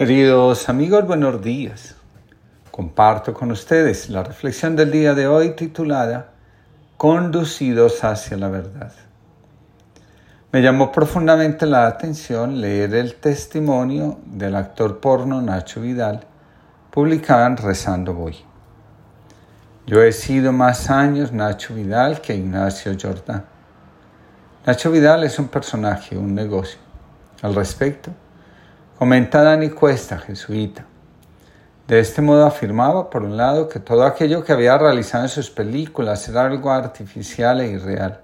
Queridos amigos, buenos días. Comparto con ustedes la reflexión del día de hoy titulada Conducidos hacia la verdad. Me llamó profundamente la atención leer el testimonio del actor porno Nacho Vidal, publicado en Rezando Voy. Yo he sido más años Nacho Vidal que Ignacio Jordán. Nacho Vidal es un personaje, un negocio. Al respecto, comenta Dani Cuesta, jesuita. De este modo afirmaba, por un lado, que todo aquello que había realizado en sus películas era algo artificial e irreal,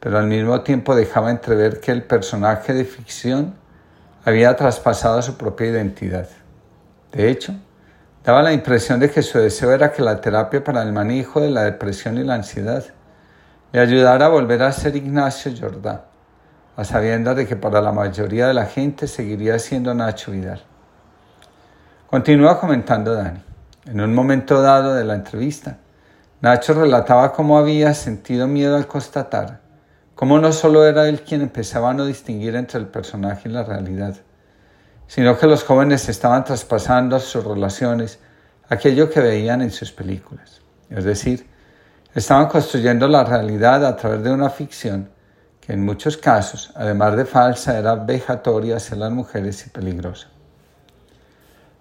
pero al mismo tiempo dejaba entrever que el personaje de ficción había traspasado su propia identidad. De hecho, daba la impresión de que su deseo era que la terapia para el manejo de la depresión y la ansiedad le ayudara a volver a ser Ignacio Jordán a sabiendas de que para la mayoría de la gente seguiría siendo Nacho Vidal. Continúa comentando Dani. En un momento dado de la entrevista, Nacho relataba cómo había sentido miedo al constatar cómo no solo era él quien empezaba a no distinguir entre el personaje y la realidad, sino que los jóvenes estaban traspasando sus relaciones aquello que veían en sus películas. Es decir, estaban construyendo la realidad a través de una ficción que en muchos casos, además de falsa, era vejatoria hacia las mujeres y peligrosa.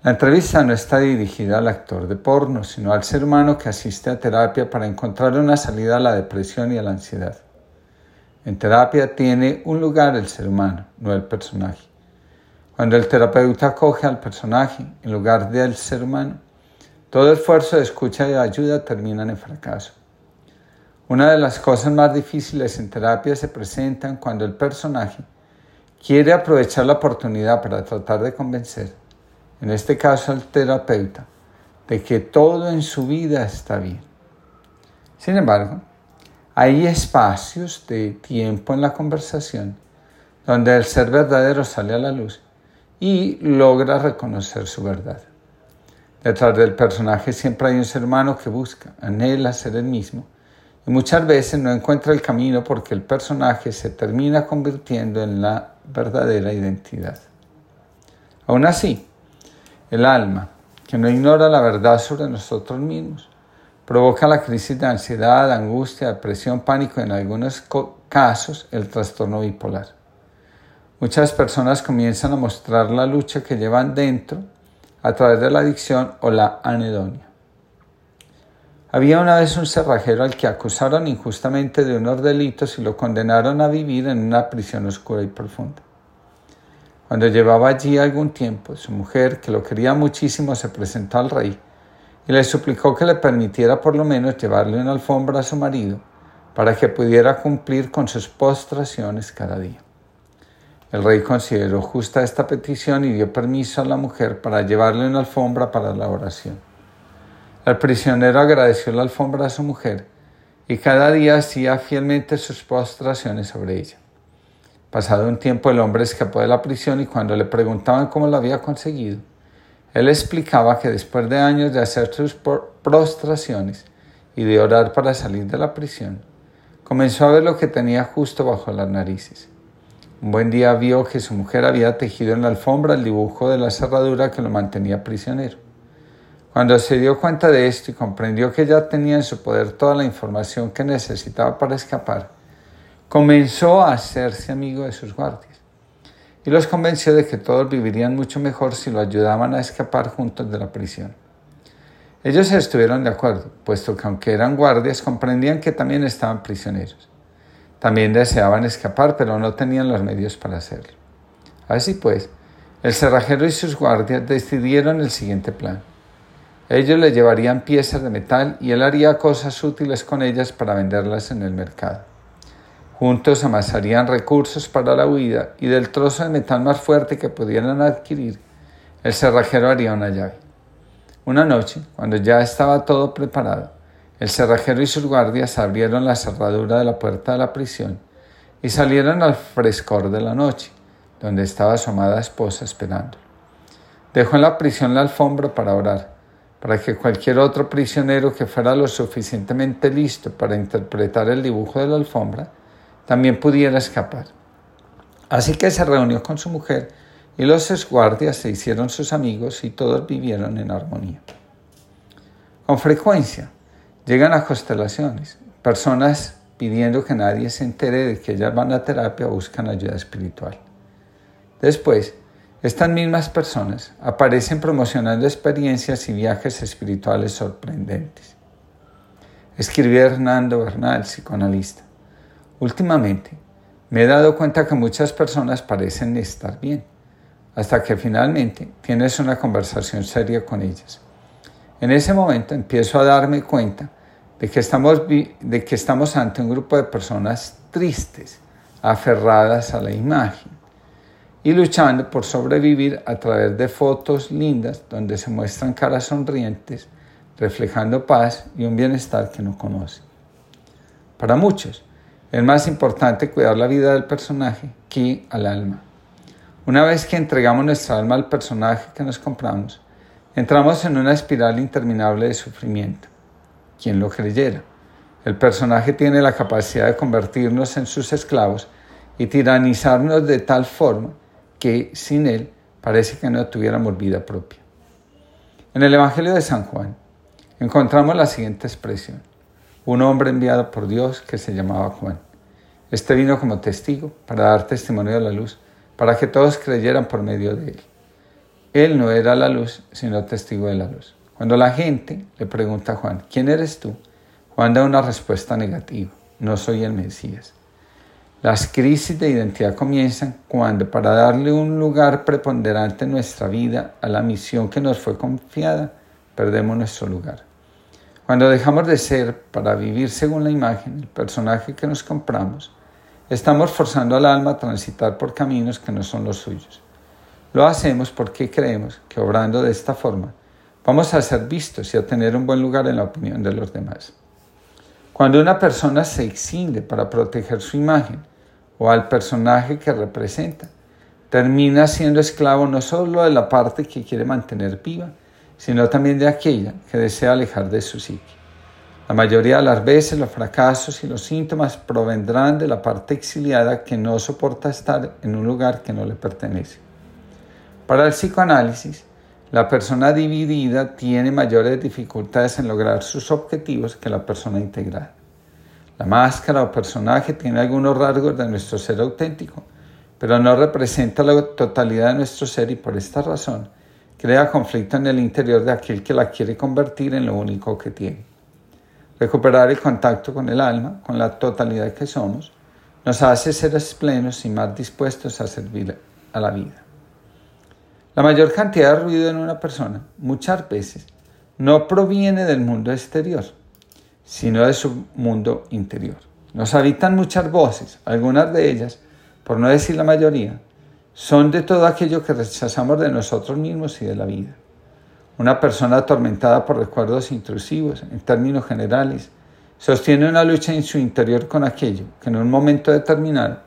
La entrevista no está dirigida al actor de porno, sino al ser humano que asiste a terapia para encontrar una salida a la depresión y a la ansiedad. En terapia tiene un lugar el ser humano, no el personaje. Cuando el terapeuta acoge al personaje en lugar del ser humano, todo esfuerzo de escucha y ayuda termina en fracaso. Una de las cosas más difíciles en terapia se presentan cuando el personaje quiere aprovechar la oportunidad para tratar de convencer, en este caso al terapeuta, de que todo en su vida está bien. Sin embargo, hay espacios de tiempo en la conversación donde el ser verdadero sale a la luz y logra reconocer su verdad. Detrás del personaje siempre hay un ser humano que busca, anhela ser el mismo y muchas veces no encuentra el camino porque el personaje se termina convirtiendo en la verdadera identidad. Aún así, el alma, que no ignora la verdad sobre nosotros mismos, provoca la crisis de ansiedad, angustia, depresión, pánico y en algunos casos el trastorno bipolar. Muchas personas comienzan a mostrar la lucha que llevan dentro a través de la adicción o la anedonia. Había una vez un cerrajero al que acusaron injustamente de unos delitos y lo condenaron a vivir en una prisión oscura y profunda. Cuando llevaba allí algún tiempo, su mujer, que lo quería muchísimo, se presentó al rey y le suplicó que le permitiera por lo menos llevarle una alfombra a su marido para que pudiera cumplir con sus postraciones cada día. El rey consideró justa esta petición y dio permiso a la mujer para llevarle una alfombra para la oración. El prisionero agradeció la alfombra a su mujer y cada día hacía fielmente sus postraciones sobre ella. Pasado un tiempo el hombre escapó de la prisión y cuando le preguntaban cómo lo había conseguido, él explicaba que después de años de hacer sus prostraciones y de orar para salir de la prisión, comenzó a ver lo que tenía justo bajo las narices. Un buen día vio que su mujer había tejido en la alfombra el dibujo de la cerradura que lo mantenía prisionero. Cuando se dio cuenta de esto y comprendió que ya tenía en su poder toda la información que necesitaba para escapar, comenzó a hacerse amigo de sus guardias y los convenció de que todos vivirían mucho mejor si lo ayudaban a escapar juntos de la prisión. Ellos estuvieron de acuerdo, puesto que aunque eran guardias, comprendían que también estaban prisioneros. También deseaban escapar, pero no tenían los medios para hacerlo. Así pues, el cerrajero y sus guardias decidieron el siguiente plan. Ellos le llevarían piezas de metal y él haría cosas útiles con ellas para venderlas en el mercado. Juntos amasarían recursos para la huida y del trozo de metal más fuerte que pudieran adquirir, el cerrajero haría una llave. Una noche, cuando ya estaba todo preparado, el cerrajero y sus guardias abrieron la cerradura de la puerta de la prisión y salieron al frescor de la noche, donde estaba su amada esposa esperando. Dejó en la prisión la alfombra para orar para que cualquier otro prisionero que fuera lo suficientemente listo para interpretar el dibujo de la alfombra también pudiera escapar. Así que se reunió con su mujer y los esguardias se hicieron sus amigos y todos vivieron en armonía. Con frecuencia llegan a constelaciones, personas pidiendo que nadie se entere de que ellas van a terapia o buscan ayuda espiritual. Después, estas mismas personas aparecen promocionando experiencias y viajes espirituales sorprendentes. Escribió Hernando Bernal, psicoanalista. Últimamente, me he dado cuenta que muchas personas parecen estar bien, hasta que finalmente tienes una conversación seria con ellas. En ese momento empiezo a darme cuenta de que estamos, de que estamos ante un grupo de personas tristes, aferradas a la imagen y luchando por sobrevivir a través de fotos lindas donde se muestran caras sonrientes, reflejando paz y un bienestar que no conocen. Para muchos, es más importante cuidar la vida del personaje que al alma. Una vez que entregamos nuestra alma al personaje que nos compramos, entramos en una espiral interminable de sufrimiento. Quien lo creyera. El personaje tiene la capacidad de convertirnos en sus esclavos y tiranizarnos de tal forma que sin él parece que no tuviéramos vida propia. En el Evangelio de San Juan encontramos la siguiente expresión un hombre enviado por Dios que se llamaba Juan. Este vino como testigo para dar testimonio de la luz, para que todos creyeran por medio de él. Él no era la luz, sino testigo de la luz. Cuando la gente le pregunta a Juan, ¿quién eres tú? Juan da una respuesta negativa, no soy el Mesías. Las crisis de identidad comienzan cuando para darle un lugar preponderante en nuestra vida a la misión que nos fue confiada, perdemos nuestro lugar. Cuando dejamos de ser para vivir según la imagen, el personaje que nos compramos, estamos forzando al alma a transitar por caminos que no son los suyos. Lo hacemos porque creemos que obrando de esta forma vamos a ser vistos y a tener un buen lugar en la opinión de los demás. Cuando una persona se exinde para proteger su imagen o al personaje que representa, termina siendo esclavo no solo de la parte que quiere mantener viva, sino también de aquella que desea alejar de su psique. La mayoría de las veces los fracasos y los síntomas provendrán de la parte exiliada que no soporta estar en un lugar que no le pertenece. Para el psicoanálisis, la persona dividida tiene mayores dificultades en lograr sus objetivos que la persona integrada. La máscara o personaje tiene algunos rasgos de nuestro ser auténtico, pero no representa la totalidad de nuestro ser y por esta razón crea conflicto en el interior de aquel que la quiere convertir en lo único que tiene. Recuperar el contacto con el alma, con la totalidad que somos, nos hace seres plenos y más dispuestos a servir a la vida. La mayor cantidad de ruido en una persona, muchas veces, no proviene del mundo exterior, sino de su mundo interior. Nos habitan muchas voces, algunas de ellas, por no decir la mayoría, son de todo aquello que rechazamos de nosotros mismos y de la vida. Una persona atormentada por recuerdos intrusivos, en términos generales, sostiene una lucha en su interior con aquello que en un momento determinado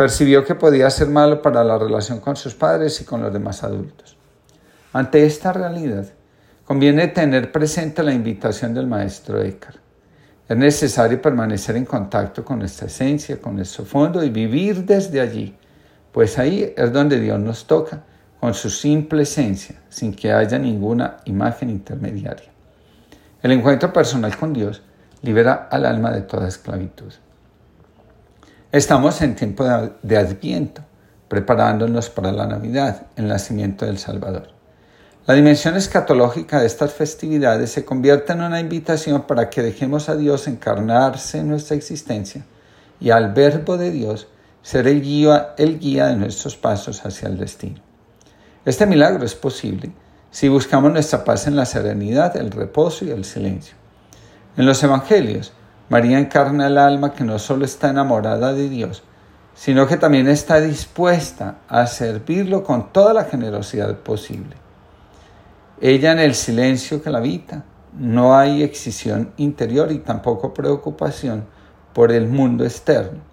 percibió que podía ser malo para la relación con sus padres y con los demás adultos. Ante esta realidad, conviene tener presente la invitación del maestro Eckhart. Es necesario permanecer en contacto con nuestra esencia, con nuestro fondo y vivir desde allí pues ahí es donde Dios nos toca con su simple esencia, sin que haya ninguna imagen intermediaria. El encuentro personal con Dios libera al alma de toda esclavitud. Estamos en tiempo de Adviento, preparándonos para la Navidad, el nacimiento del Salvador. La dimensión escatológica de estas festividades se convierte en una invitación para que dejemos a Dios encarnarse en nuestra existencia y al Verbo de Dios ser el guía, de nuestros pasos hacia el destino. Este milagro es posible si buscamos nuestra paz en la serenidad, el reposo y el silencio. En los Evangelios, María encarna el alma que no solo está enamorada de Dios, sino que también está dispuesta a servirlo con toda la generosidad posible. Ella en el silencio que la habita, no hay excisión interior y tampoco preocupación por el mundo externo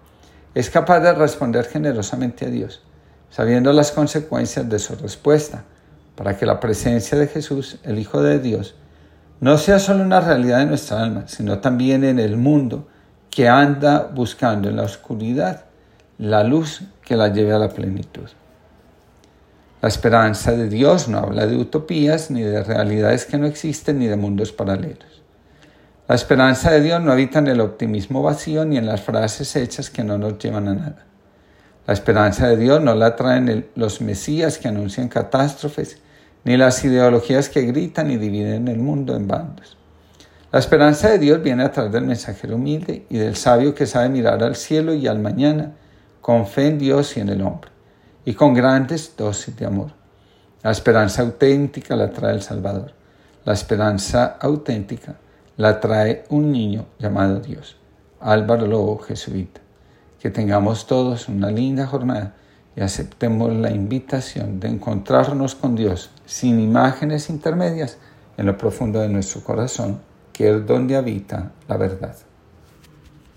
es capaz de responder generosamente a Dios, sabiendo las consecuencias de su respuesta, para que la presencia de Jesús, el Hijo de Dios, no sea solo una realidad de nuestra alma, sino también en el mundo que anda buscando en la oscuridad la luz que la lleve a la plenitud. La esperanza de Dios no habla de utopías, ni de realidades que no existen, ni de mundos paralelos. La esperanza de Dios no habita en el optimismo vacío ni en las frases hechas que no nos llevan a nada. La esperanza de Dios no la traen los mesías que anuncian catástrofes, ni las ideologías que gritan y dividen el mundo en bandos. La esperanza de Dios viene a través del mensajero humilde y del sabio que sabe mirar al cielo y al mañana con fe en Dios y en el hombre, y con grandes dosis de amor. La esperanza auténtica la trae el Salvador. La esperanza auténtica la trae un niño llamado Dios. Álvaro Lobo, jesuita. Que tengamos todos una linda jornada y aceptemos la invitación de encontrarnos con Dios sin imágenes intermedias en lo profundo de nuestro corazón, que es donde habita la verdad.